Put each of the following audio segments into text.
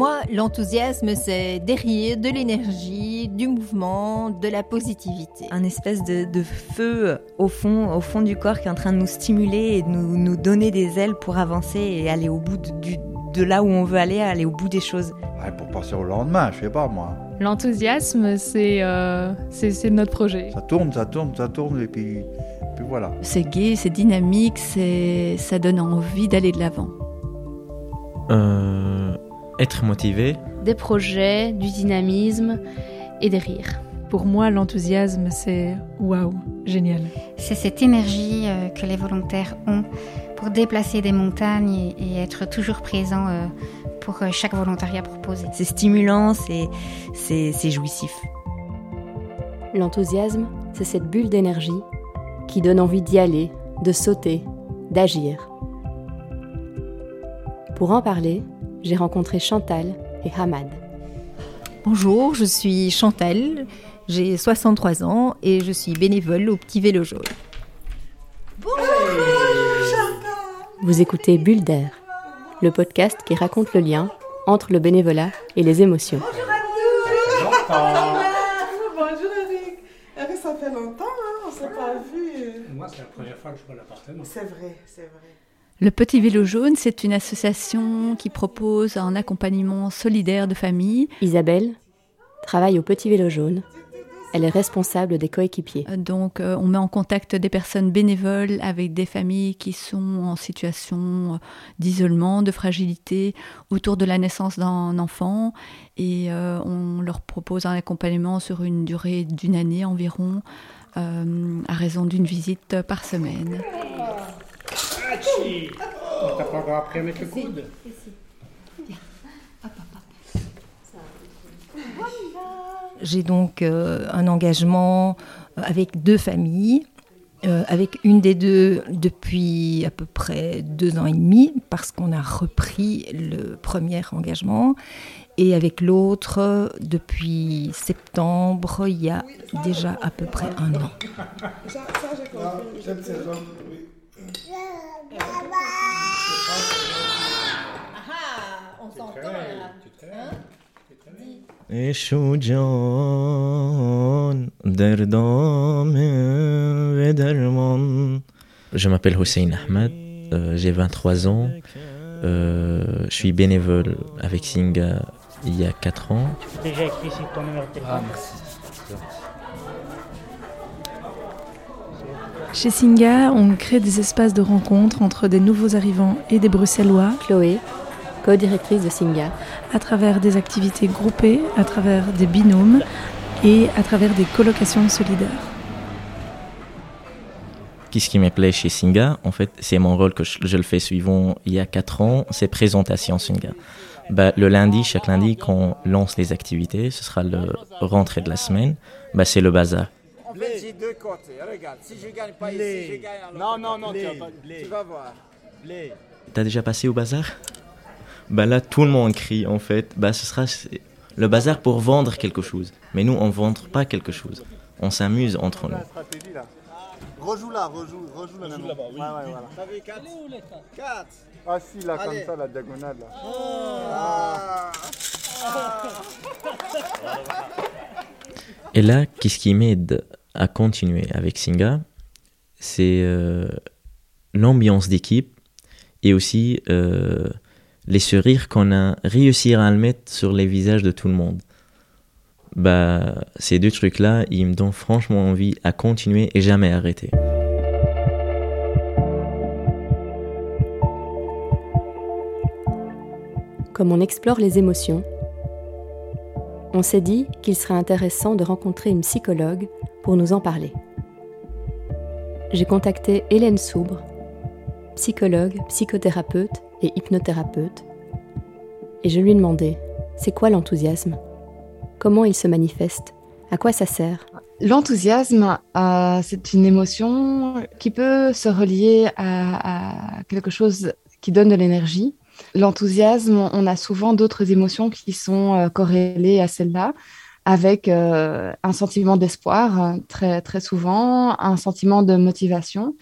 moi, l'enthousiasme, c'est derrière de l'énergie, du mouvement, de la positivité. Un espèce de, feu au fond, au fond du corps qui est en train de nous stimuler et de nous, nous donner des ailes pour avancer et aller au bout de, de là où on veut aller, aller au bout des choses. pour passer au lendemain, je sais pas moi. L'enthousiasme, euh, c'est c'est notre projet. Ça tourne, ça tourne, ça tourne et puis, puis voilà. C'est gai, c'est dynamique, ça donne envie d'aller de l'avant. Euh, être motivé. Des projets, du dynamisme et des rires. Pour moi, l'enthousiasme, c'est waouh, génial. C'est cette énergie euh, que les volontaires ont pour déplacer des montagnes et, être toujours présent euh, pour euh, chaque volontariat proposé. C'est stimulant, c'est jouissif. L'enthousiasme, c'est cette bulle d'énergie qui donne envie d'y aller, de sauter, d'agir. Pour en parler, j'ai rencontré Chantal et Hamad. Bonjour, je suis Chantal, j'ai 63 ans et je suis bénévole au Petit Vélo Jaune. Bonjour Vous écoutez Bulle d'air, le podcast qui raconte le lien entre le bénévolat et les émotions. Bonjour à Bonjour Eric. Eric, ça fait longtemps, hein on s'est pas vu. Moi, c'est la première fois que je vois l'appartement. C'est vrai, c'est vrai. Le Petit Vélo Jaune, c'est une association qui propose un accompagnement solidaire de famille. Isabelle travaille au Petit Vélo Jaune. Elle est responsable des coéquipiers. Euh, donc, euh, on met en contact des personnes bénévoles avec des familles qui sont en situation euh, d'isolement, de fragilité autour de la naissance d'un enfant. Et on leur propose un accompagnement sur une durée d'une année environ, à raison d'une visite par semaine. T'as pas encore appris à mettre le coude. J'ai donc euh, un engagement euh, avec deux familles, euh, avec une des deux depuis à peu près deux ans et demi, parce qu'on a repris le premier engagement, et avec l'autre depuis septembre, il y a déjà à peu près un an. Je m'appelle Hussein Ahmed, euh, j'ai 23 ans, euh, je suis bénévole avec Singa il y a 4 ans. Déjà écrit ici ton numéro de téléphone. Ah, Chez Singa, on crée des espaces de rencontre entre des nouveaux arrivants et des Bruxellois. Chloé, co-directrice de Singa. À travers des activités groupées, à travers des binômes et à travers des colocations solidaires. Qu'est-ce qui me plaît chez Singa? En fait, c'est mon rôle que je, le fais suivant il y a 4 ans, c'est présentation Singa. Bah, le lundi, chaque lundi, quand on lance les activités, ce sera le rentrée de la semaine, bah, c'est le bazar. En fait, j'ai deux côtés. Regarde, si je gagne pas ici, je gagne à Non, non, non, tu vas, pas... tu vas voir. T'as déjà passé au bazar? Bah là, tout le monde crie en fait. Bah ce sera le bazar pour vendre quelque chose. Mais nous, on ne vend pas quelque chose. On s'amuse entre nous. Rejoue là, rejoue, rejoue là. Rejoue là-bas, oui. Ouais, ouais, voilà. T'as vu 4 les 4 Ah si, là, comme ça, la diagonale là. Ah. Et là, qu'est-ce qui m'aide? À continuer avec Singa, c'est euh, l'ambiance d'équipe et aussi euh, les sourires qu'on a réussi à le mettre sur les visages de tout le monde. Bah, ces deux trucs-là, ils me donnent franchement envie à continuer et jamais arrêter. Comme on explore les émotions, on s'est dit qu'il serait intéressant de rencontrer une psychologue pour nous en parler. J'ai contacté Hélène Soubre, psychologue, psychothérapeute et hypnothérapeute, et je lui ai demandé c'est quoi l'enthousiasme? Comment il se manifeste? À quoi ça sert? L'enthousiasme, euh, c'est une émotion qui peut se relier à quelque chose qui donne de l'énergie, L'enthousiasme, on a souvent d'autres émotions qui sont euh, corrélées à celle-là, avec euh, un sentiment d'espoir très, très souvent, un sentiment de motivation.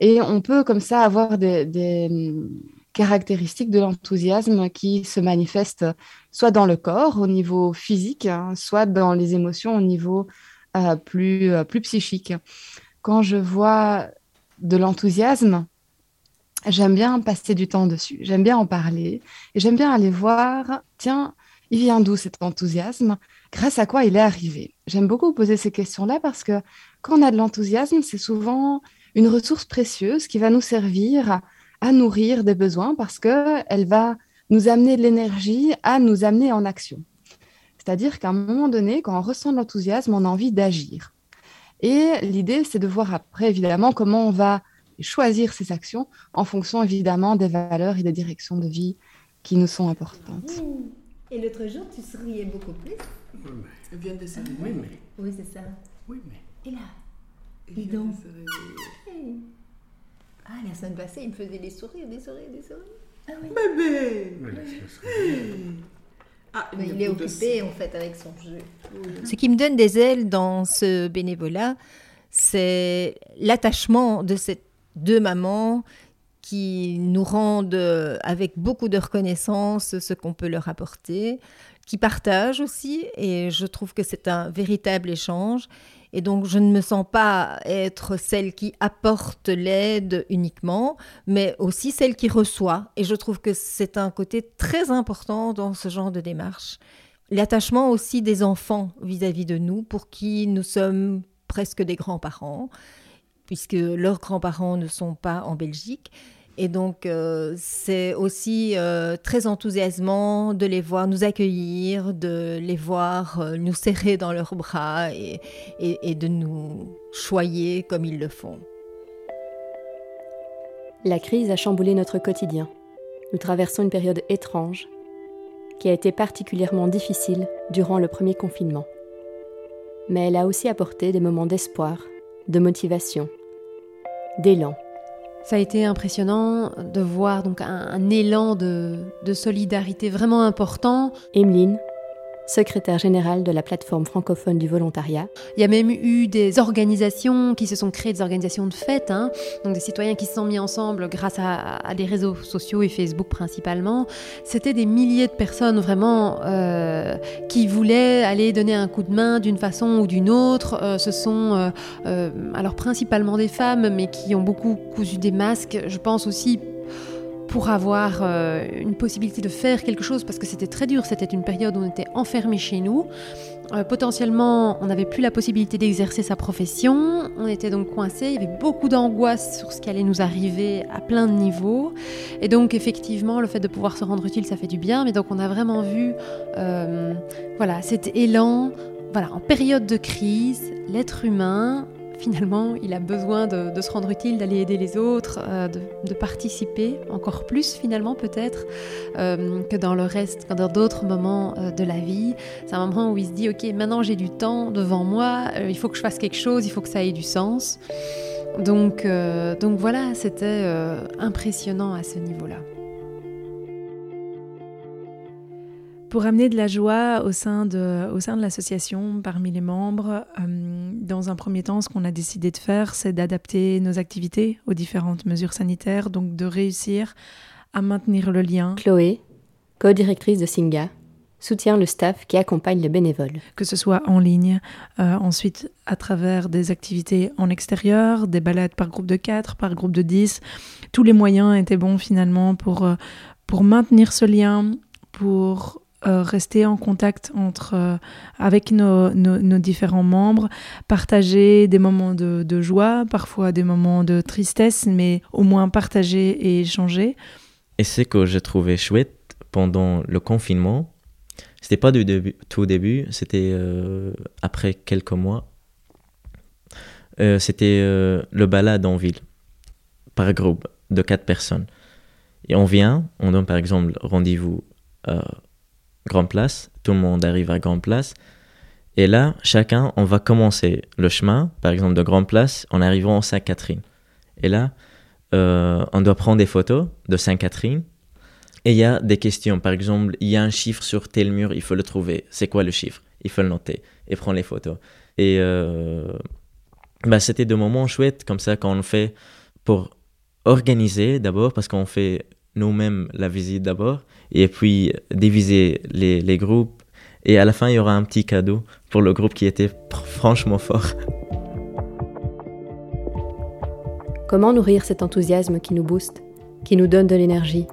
Et on peut comme ça avoir des, caractéristiques de l'enthousiasme qui se manifestent soit dans le corps au niveau physique, hein, soit dans les émotions au niveau euh, plus, euh, plus psychique. Quand je vois de l'enthousiasme, j'aime bien passer du temps dessus, j'aime bien en parler et j'aime bien aller voir, tiens, il vient d'où cet enthousiasme? Grâce à quoi il est arrivé? J'aime beaucoup poser ces questions-là parce que quand on a de l'enthousiasme, c'est souvent une ressource précieuse qui va nous servir à nourrir des besoins parce qu'elle va nous amener de l'énergie à nous amener en action. C'est-à-dire qu'à un moment donné, quand on ressent de l'enthousiasme, on a envie d'agir. Et l'idée, c'est de voir après, évidemment, comment on va choisir ces actions en fonction, évidemment, des valeurs et des directions de vie qui nous sont importantes. Et l'autre jour, tu souriais beaucoup plus. Oui, mais. Elle vient de se Oui, mais. Oui, c'est ça. Oui, mais. Et là Dis donc. Ah, la semaine passée, il me faisait des sourires, des sourires, des sourires. Ah oui. Bébé ah, il, est occupé en fait avec son jeu. Ce qui me donne des ailes dans ce bénévolat, c'est l'attachement de ces deux mamans qui nous rendent avec beaucoup de reconnaissance ce qu'on peut leur apporter, qui partagent aussi, et je trouve que c'est un véritable échange. Et donc, je ne me sens pas être celle qui apporte l'aide uniquement, mais aussi celle qui reçoit. Et je trouve que c'est un côté très important dans ce genre de démarche. L'attachement aussi des enfants vis-à-vis de nous, pour qui nous sommes presque des grands-parents, puisque leurs grands-parents ne sont pas en Belgique. Et donc, euh, c'est aussi euh, très enthousiasmant de les voir nous accueillir, de les voir euh, nous serrer dans leurs bras et, et de nous choyer comme ils le font. La crise a chamboulé notre quotidien. Nous traversons une période étrange qui a été particulièrement difficile durant le premier confinement. Mais elle a aussi apporté des moments d'espoir, de motivation, d'élan ça a été impressionnant de voir donc un, élan de, de, solidarité vraiment important. Emeline, secrétaire générale de la plateforme francophone du volontariat. Il y a même eu des organisations qui se sont créées, des organisations de fête, hein. donc des citoyens qui se sont mis ensemble grâce à, des réseaux sociaux et Facebook principalement. C'était des milliers de personnes vraiment euh, qui voulaient aller donner un coup de main d'une façon ou d'une autre. Euh, ce sont euh, alors principalement des femmes, mais qui ont beaucoup cousu des masques. Je pense aussi pour avoir euh, une possibilité de faire quelque chose, parce que c'était très dur, c'était une période où on était enfermé chez nous. Euh, potentiellement, on n'avait plus la possibilité d'exercer sa profession, on était donc coincé, il y avait beaucoup d'angoisse sur ce qui allait nous arriver à plein de niveaux. Et donc, effectivement, le fait de pouvoir se rendre utile, ça fait du bien, mais donc on a vraiment vu euh, voilà, cet élan. Voilà, en période de crise, l'être humain finalement, il a besoin de, se rendre utile, d'aller aider les autres, euh, de, participer encore plus finalement peut-être euh, que dans le reste, que dans d'autres moments euh, de la vie. C'est un moment où il se dit, ok, maintenant j'ai du temps devant moi, il faut que je fasse quelque chose, il faut que ça ait du sens. Donc, donc voilà, c'était impressionnant à ce niveau-là. Pour amener de la joie au sein de, au sein de l'association, parmi les membres, euh, dans un premier temps, ce qu'on a décidé de faire, c'est d'adapter nos activités aux différentes mesures sanitaires, donc de réussir à maintenir le lien. Chloé, co-directrice de Singa, soutient le staff qui accompagne les bénévoles. Que ce soit en ligne, euh, ensuite à travers des activités en extérieur, des balades par groupe de 4, par groupe de 10, tous les moyens étaient bons finalement pour, euh, pour maintenir ce lien, pour euh, rester en contact entre, euh, avec nos, nos, différents membres, partager des moments de, joie, parfois des moments de tristesse, mais au moins partager et échanger. Et ce que j'ai trouvé chouette pendant le confinement, c'était pas du début, tout début, c'était euh, après quelques mois. c'était le balade en ville, par groupe de quatre personnes. Et on vient, on donne par exemple rendez-vous Grand Place, tout le monde arrive à Grand Place. Et là, chacun, on va commencer le chemin, par exemple de Grand Place, en arrivant en Sainte-Catherine. Et là, euh, on doit prendre des photos de Sainte-Catherine. Et il y a des questions. Par exemple, il y a un chiffre sur tel mur, il faut le trouver. C'est quoi le chiffre? Il faut le noter et prendre les photos. Et euh, bah, c'était des moments chouettes comme ça quand on fait pour organiser d'abord, parce qu'on fait nous-mêmes la visite d'abord, et puis diviser les, les groupes. Et à la fin, il y aura un petit cadeau pour le groupe qui était franchement fort. Comment nourrir cet enthousiasme qui nous booste, qui nous donne de l'énergie?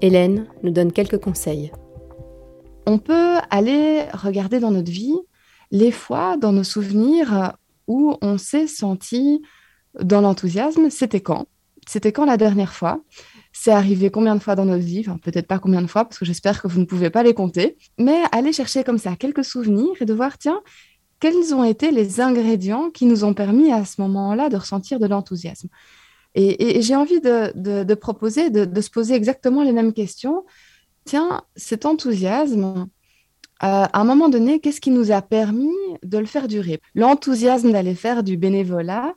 Hélène nous donne quelques conseils. On peut aller regarder dans notre vie les fois, dans nos souvenirs, où on s'est senti dans l'enthousiasme. C'était quand? C'était quand la dernière fois? C'est arrivé combien de fois dans notre vie Enfin, peut-être pas combien de fois, parce que j'espère que vous ne pouvez pas les compter. Mais aller chercher comme ça quelques souvenirs et de voir, tiens, quels ont été les ingrédients qui nous ont permis à ce moment-là de ressentir de l'enthousiasme Et, j'ai envie de, proposer de, se poser exactement les mêmes questions. Tiens, cet enthousiasme, euh, à un moment donné, qu'est-ce qui nous a permis de le faire durer? L'enthousiasme d'aller faire du bénévolat,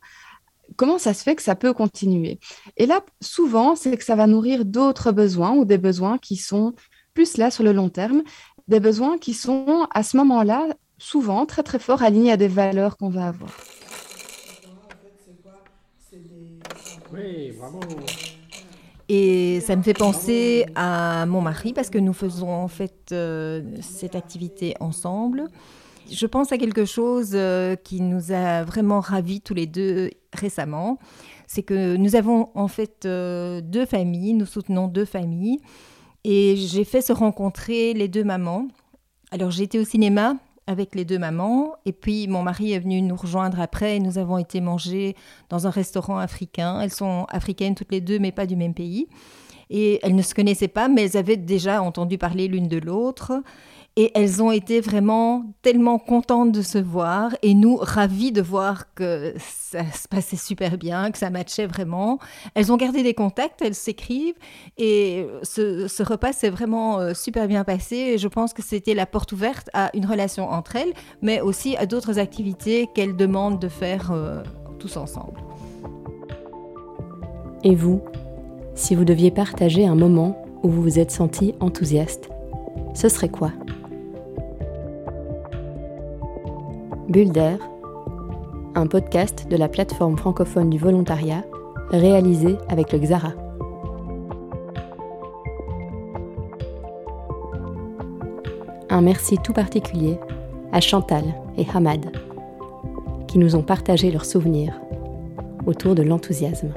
comment ça se fait que ça peut continuer? Et là, souvent, c'est que ça va nourrir d'autres besoins ou des besoins qui sont plus là sur le long terme, des besoins qui sont à ce moment-là souvent très très fort aligné à des valeurs qu'on va avoir. Oui, bravo. Et ça me fait penser à mon mari parce que nous faisons en fait euh, cette activité ensemble. Je pense à quelque chose euh, qui nous a vraiment ravis tous les deux récemment. C'est que nous avons en fait euh, deux familles, nous soutenons deux familles. Et j'ai fait se rencontrer les deux mamans. Alors j'étais au cinéma avec les deux mamans. Et puis mon mari est venu nous rejoindre après et nous avons été manger dans un restaurant africain. Elles sont africaines toutes les deux, mais pas du même pays. Et elles ne se connaissaient pas, mais elles avaient déjà entendu parler l'une de l'autre. Et elles ont été vraiment tellement contentes de se voir et nous ravis de voir que ça se passait super bien, que ça matchait vraiment. Elles ont gardé des contacts, elles s'écrivent et ce, repas s'est vraiment euh, super bien passé. Et je pense que c'était la porte ouverte à une relation entre elles, mais aussi à d'autres activités qu'elles demandent de faire euh, tous ensemble. Et vous, si vous deviez partager un moment où vous vous êtes senti enthousiaste, ce serait quoi? Bulle un podcast de la plateforme francophone du volontariat réalisé avec le Xara. Un merci tout particulier à Chantal et Hamad qui nous ont partagé leurs souvenirs autour de l'enthousiasme.